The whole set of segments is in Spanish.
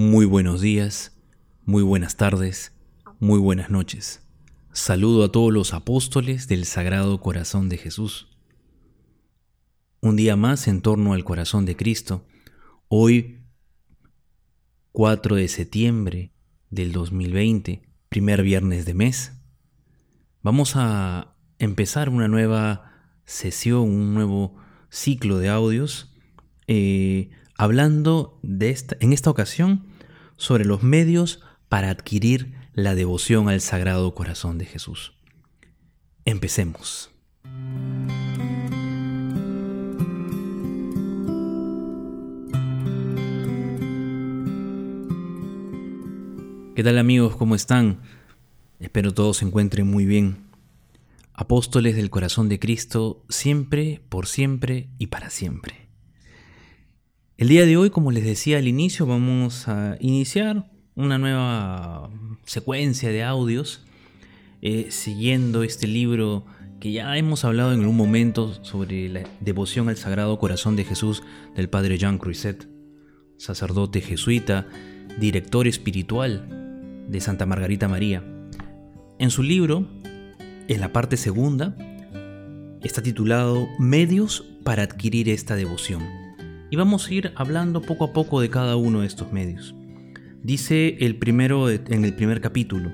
Muy buenos días, muy buenas tardes, muy buenas noches. Saludo a todos los apóstoles del Sagrado Corazón de Jesús. Un día más en torno al corazón de Cristo. Hoy, 4 de septiembre del 2020, primer viernes de mes. Vamos a empezar una nueva sesión, un nuevo ciclo de audios, eh, hablando de esta, en esta ocasión sobre los medios para adquirir la devoción al Sagrado Corazón de Jesús. Empecemos. ¿Qué tal amigos? ¿Cómo están? Espero todos se encuentren muy bien. Apóstoles del Corazón de Cristo, siempre, por siempre y para siempre. El día de hoy, como les decía al inicio, vamos a iniciar una nueva secuencia de audios eh, siguiendo este libro que ya hemos hablado en algún momento sobre la devoción al Sagrado Corazón de Jesús del Padre Jean Cruiset, sacerdote jesuita, director espiritual de Santa Margarita María. En su libro, en la parte segunda, está titulado Medios para adquirir esta devoción. Y vamos a ir hablando poco a poco de cada uno de estos medios. Dice el primero en el primer capítulo,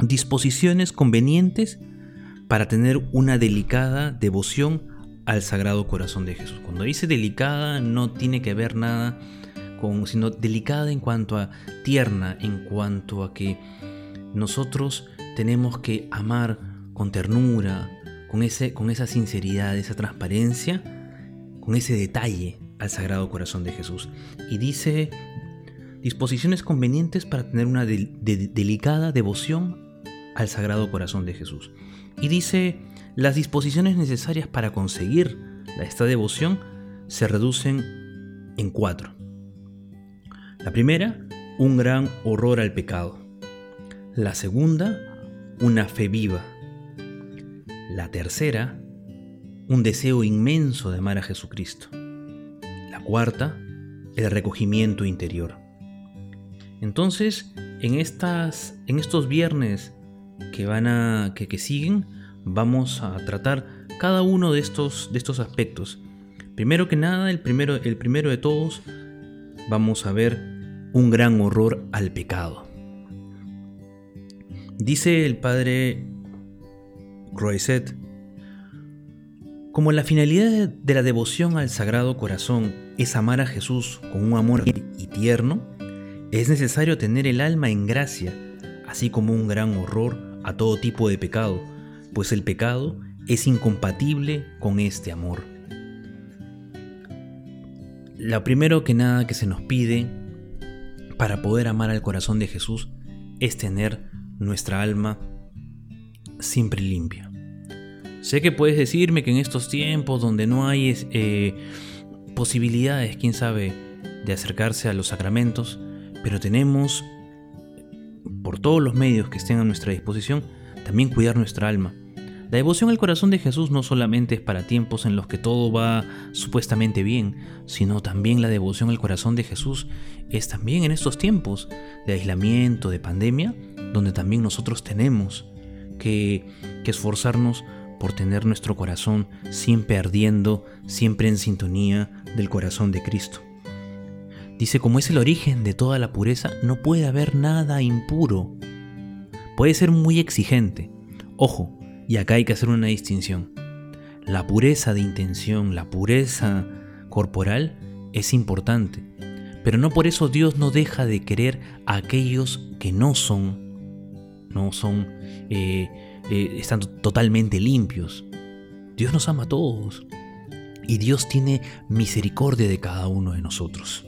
disposiciones convenientes para tener una delicada devoción al Sagrado Corazón de Jesús. Cuando dice delicada no tiene que ver nada con, sino delicada en cuanto a tierna, en cuanto a que nosotros tenemos que amar con ternura, con, ese, con esa sinceridad, esa transparencia, con ese detalle al Sagrado Corazón de Jesús. Y dice disposiciones convenientes para tener una delicada devoción al Sagrado Corazón de Jesús. Y dice, las disposiciones necesarias para conseguir esta devoción se reducen en cuatro. La primera, un gran horror al pecado. La segunda, una fe viva. La tercera, un deseo inmenso de amar a Jesucristo. Cuarta, el recogimiento interior. Entonces, en, estas, en estos viernes que, van a, que, siguen, vamos a tratar cada uno de estos, de estos aspectos. Primero que nada, el primero, el primero de todos, vamos a ver un gran horror al pecado. Dice el padre Croiset, como la finalidad de la devoción al Sagrado Corazón es amar a Jesús con un amor y tierno, es necesario tener el alma en gracia, así como un gran horror a todo tipo de pecado, pues el pecado es incompatible con este amor. Lo primero que nada que se nos pide para poder amar al corazón de Jesús es tener nuestra alma siempre limpia. Sé que puedes decirme que en estos tiempos donde no hay eh, posibilidades, quién sabe, de acercarse a los sacramentos, pero tenemos, por todos los medios que estén a nuestra disposición, también cuidar nuestra alma. La devoción al corazón de Jesús no solamente es para tiempos en los que todo va supuestamente bien, sino también la devoción al corazón de Jesús es también en estos tiempos de aislamiento, de pandemia, donde también nosotros tenemos que, que esforzarnos por tener nuestro corazón siempre ardiendo, siempre en sintonía del corazón de Cristo. Dice, como es el origen de toda la pureza, no puede haber nada impuro. Puede ser muy exigente. Ojo, y acá hay que hacer una distinción. La pureza de intención, la pureza corporal es importante, pero no por eso Dios no deja de querer a aquellos que no son, no son, eh, eh, están totalmente limpios. Dios nos ama a todos y Dios tiene misericordia de cada uno de nosotros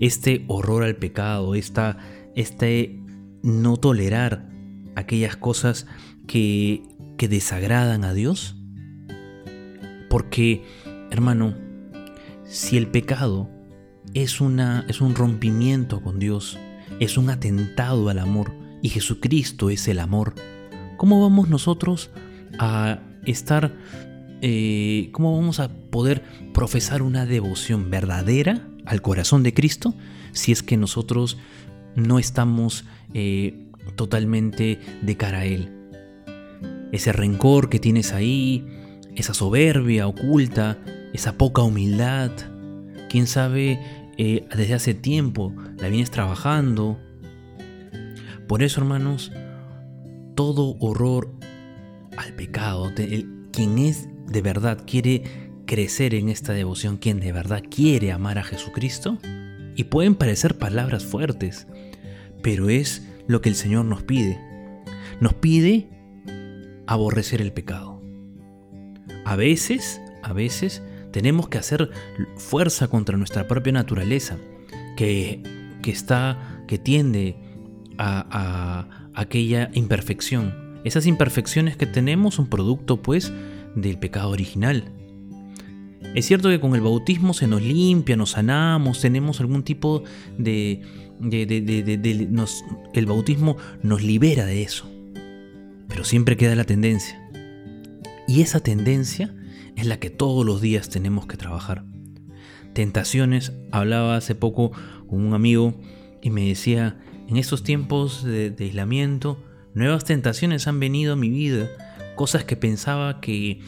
este horror al pecado, esta, este no tolerar aquellas cosas que, que desagradan a Dios? Porque, hermano, si el pecado es, una, es un rompimiento con Dios, es un atentado al amor, y Jesucristo es el amor, ¿cómo vamos nosotros a estar, eh, cómo vamos a poder profesar una devoción verdadera al corazón de Cristo si es que nosotros no estamos eh, totalmente de cara a Él. Ese rencor que tienes ahí, esa soberbia oculta, esa poca humildad, quién sabe, eh, desde hace tiempo la vienes trabajando. Por eso, hermanos, todo horror al pecado, quien es de verdad quiere crecer en esta devoción, quien de verdad quiere amar a Jesucristo, y pueden parecer palabras fuertes, pero es lo que el Señor nos pide. Nos pide aborrecer el pecado. A veces, a veces, tenemos que hacer fuerza contra nuestra propia naturaleza, que, que está, que tiende a, a aquella imperfección. Esas imperfecciones que tenemos son producto, pues, del pecado original. Es cierto que con el bautismo se nos limpia, nos sanamos, tenemos algún tipo de... el bautismo nos libera de eso. Pero siempre queda la tendencia. Y esa tendencia es la que todos los días tenemos que trabajar. Tentaciones, hablaba hace poco con un amigo y me decía, en estos tiempos de aislamiento, nuevas tentaciones han venido a mi vida, cosas que pensaba que,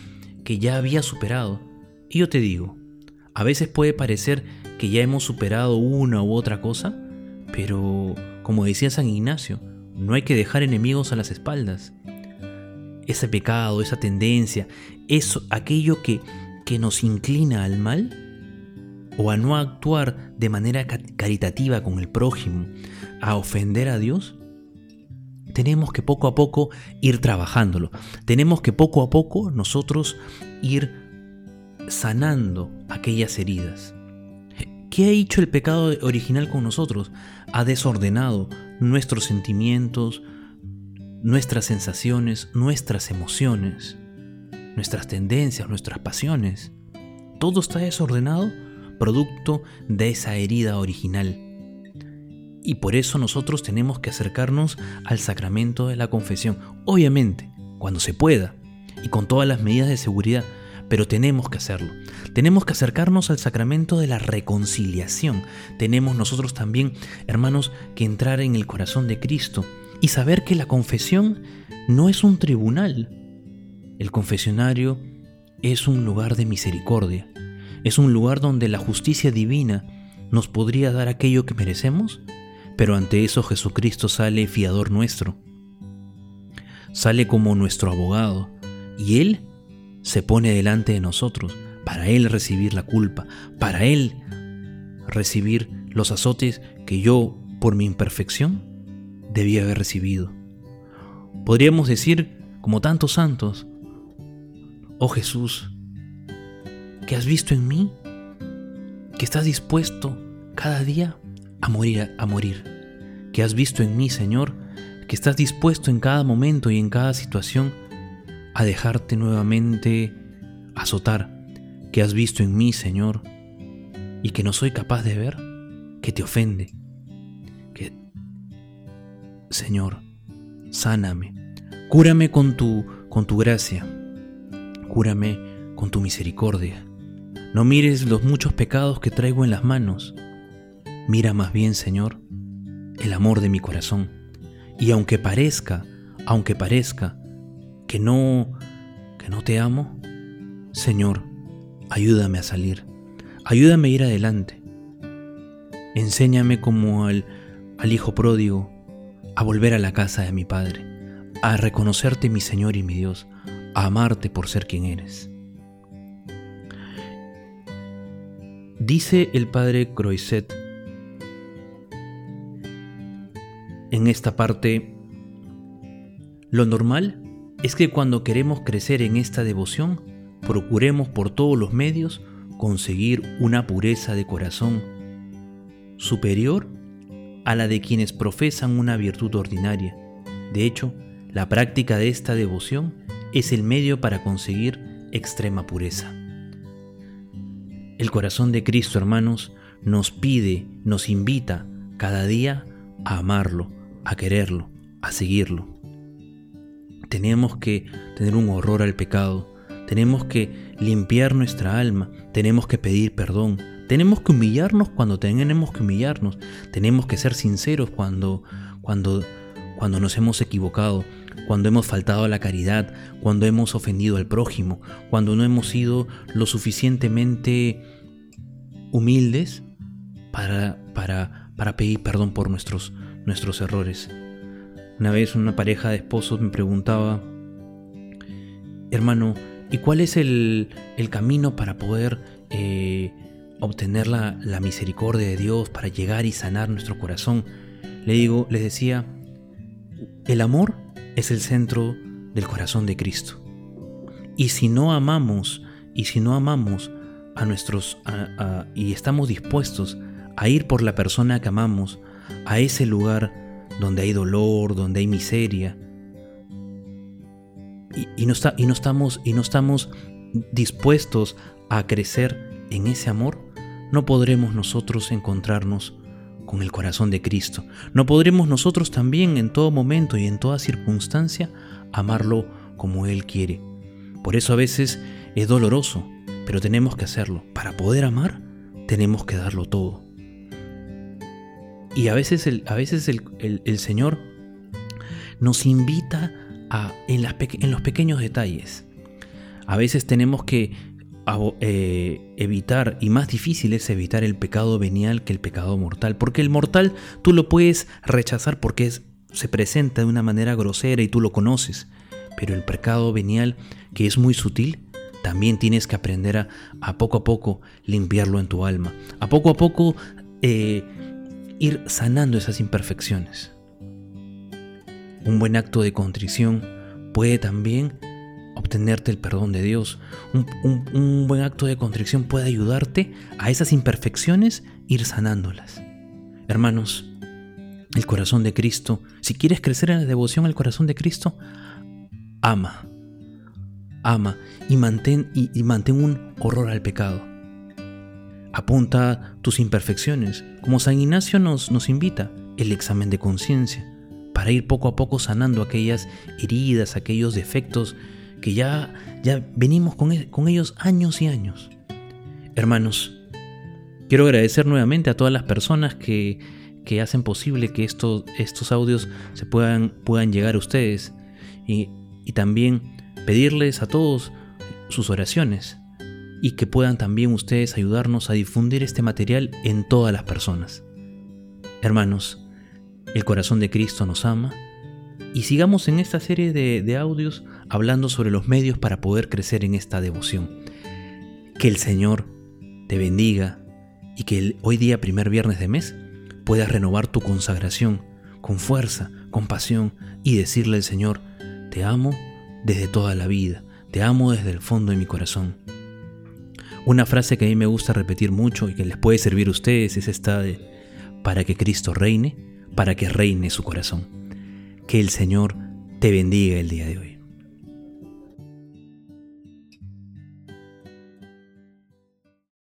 que ya había superado y yo te digo, a veces puede parecer que ya hemos superado una u otra cosa, pero como decía San Ignacio, no hay que dejar enemigos a las espaldas. Ese pecado, esa tendencia, eso, aquello que, que nos inclina al mal o a no actuar de manera caritativa con el prójimo, a ofender a Dios, tenemos que poco a poco ir trabajándolo. Tenemos que poco a poco nosotros ir sanando aquellas heridas. ¿Qué ha hecho el pecado original con nosotros? Ha desordenado nuestros sentimientos, nuestras sensaciones, nuestras emociones, nuestras tendencias, nuestras pasiones. Todo está desordenado producto de esa herida original. Y por eso nosotros tenemos que acercarnos al sacramento de la confesión, obviamente, cuando se pueda, y con todas las medidas de seguridad, pero tenemos que hacerlo. Tenemos que acercarnos al sacramento de la reconciliación. Tenemos nosotros también, hermanos, que entrar en el corazón de Cristo y saber que la confesión no es un tribunal. El confesionario es un lugar de misericordia. Es un lugar donde la justicia divina nos podría dar aquello que merecemos, pero ante eso Jesucristo sale fiador nuestro. Sale como nuestro abogado y Él se pone delante de nosotros para Él recibir la culpa, para Él recibir los azotes que yo, por mi imperfección, debía haber recibido. Podríamos decir, como tantos santos, oh Jesús, que has visto en mí, que estás dispuesto cada día a morir, a morir, que has visto en mí, Señor, que estás dispuesto en cada momento y en cada situación a dejarte nuevamente azotar, que has visto en mí, Señor, y que no soy capaz de ver, que te ofende. Que, Señor, sáname, cúrame con tu, con tu gracia, cúrame con tu misericordia. No mires los muchos pecados que traigo en las manos. Mira más bien, Señor, el amor de mi corazón. Y aunque parezca, aunque parezca que no, que no te amo, Señor, ayúdame a salir, ayúdame a ir adelante. Enséñame como al, al Hijo pródigo a volver a la casa de mi Padre, a reconocerte mi Señor y mi Dios, a amarte por ser quien eres. Dice el Padre Croiset en esta parte, lo normal es que cuando queremos crecer en esta devoción, procuremos por todos los medios conseguir una pureza de corazón superior a la de quienes profesan una virtud ordinaria. De hecho, la práctica de esta devoción es el medio para conseguir extrema pureza. El corazón de Cristo, hermanos, nos pide, nos invita cada día a amarlo, a quererlo, a seguirlo. Tenemos que tener un horror al pecado, tenemos que limpiar nuestra alma, tenemos que pedir perdón, Tenemos que humillarnos cuando tenemos que humillarnos. Tenemos que ser sinceros cuando, cuando, cuando nos hemos equivocado, cuando hemos faltado a la caridad, cuando hemos ofendido al prójimo, cuando no hemos sido lo suficientemente humildes para, para, para pedir perdón por nuestros, nuestros errores. Una vez una pareja de esposos me preguntaba, hermano, ¿y cuál es el, el camino para poder eh, obtener la, la, misericordia de Dios, para llegar y sanar nuestro corazón? Le digo, les decía, el amor es el centro del corazón de Cristo. Y si no amamos, y si no amamos a nuestros, y estamos dispuestos a ir por la persona que amamos, a ese lugar donde hay dolor, donde hay miseria, y, no, está, y, no estamos, y no estamos dispuestos a crecer en ese amor, no podremos nosotros encontrarnos con el corazón de Cristo. No podremos nosotros también en todo momento y en toda circunstancia amarlo como Él quiere. Por eso a veces es doloroso, pero tenemos que hacerlo. Para poder amar, tenemos que darlo todo. Y a veces el, a veces el, Señor nos invita a, en los pequeños detalles. A veces tenemos que eh, evitar, y más difícil es evitar el pecado venial que el pecado mortal, porque el mortal tú lo puedes rechazar porque se presenta de una manera grosera y tú lo conoces, pero el pecado venial, que es muy sutil, también tienes que aprender a, a poco a poco limpiarlo en tu alma, a poco a poco eh, ir sanando esas imperfecciones. Un buen acto de contrición puede también obtenerte el perdón de Dios. Un, buen acto de contrición puede ayudarte a esas imperfecciones ir sanándolas. Hermanos, el corazón de Cristo, si quieres crecer en la devoción al corazón de Cristo, ama, ama y mantén, y, mantén un horror al pecado. Apunta tus imperfecciones, como San Ignacio nos, nos invita, el examen de conciencia, para ir poco a poco sanando aquellas heridas, aquellos defectos que ya, ya venimos con, con ellos años y años. Hermanos, quiero agradecer nuevamente a todas las personas que, que hacen posible que estos, estos audios se puedan, puedan llegar a ustedes y, y también pedirles a todos sus oraciones y que puedan también ustedes ayudarnos a difundir este material en todas las personas. Hermanos, el corazón de Cristo nos ama y sigamos en esta serie de, audios hablando sobre los medios para poder crecer en esta devoción. Que el Señor te bendiga y que hoy día, primer viernes de mes, puedas renovar tu consagración con fuerza, con pasión y decirle al Señor, te amo desde toda la vida, te amo desde el fondo de mi corazón. Una frase que a mí me gusta repetir mucho y que les puede servir a ustedes es esta de, para que Cristo reine, para que reine su corazón. Que el Señor te bendiga el día de hoy.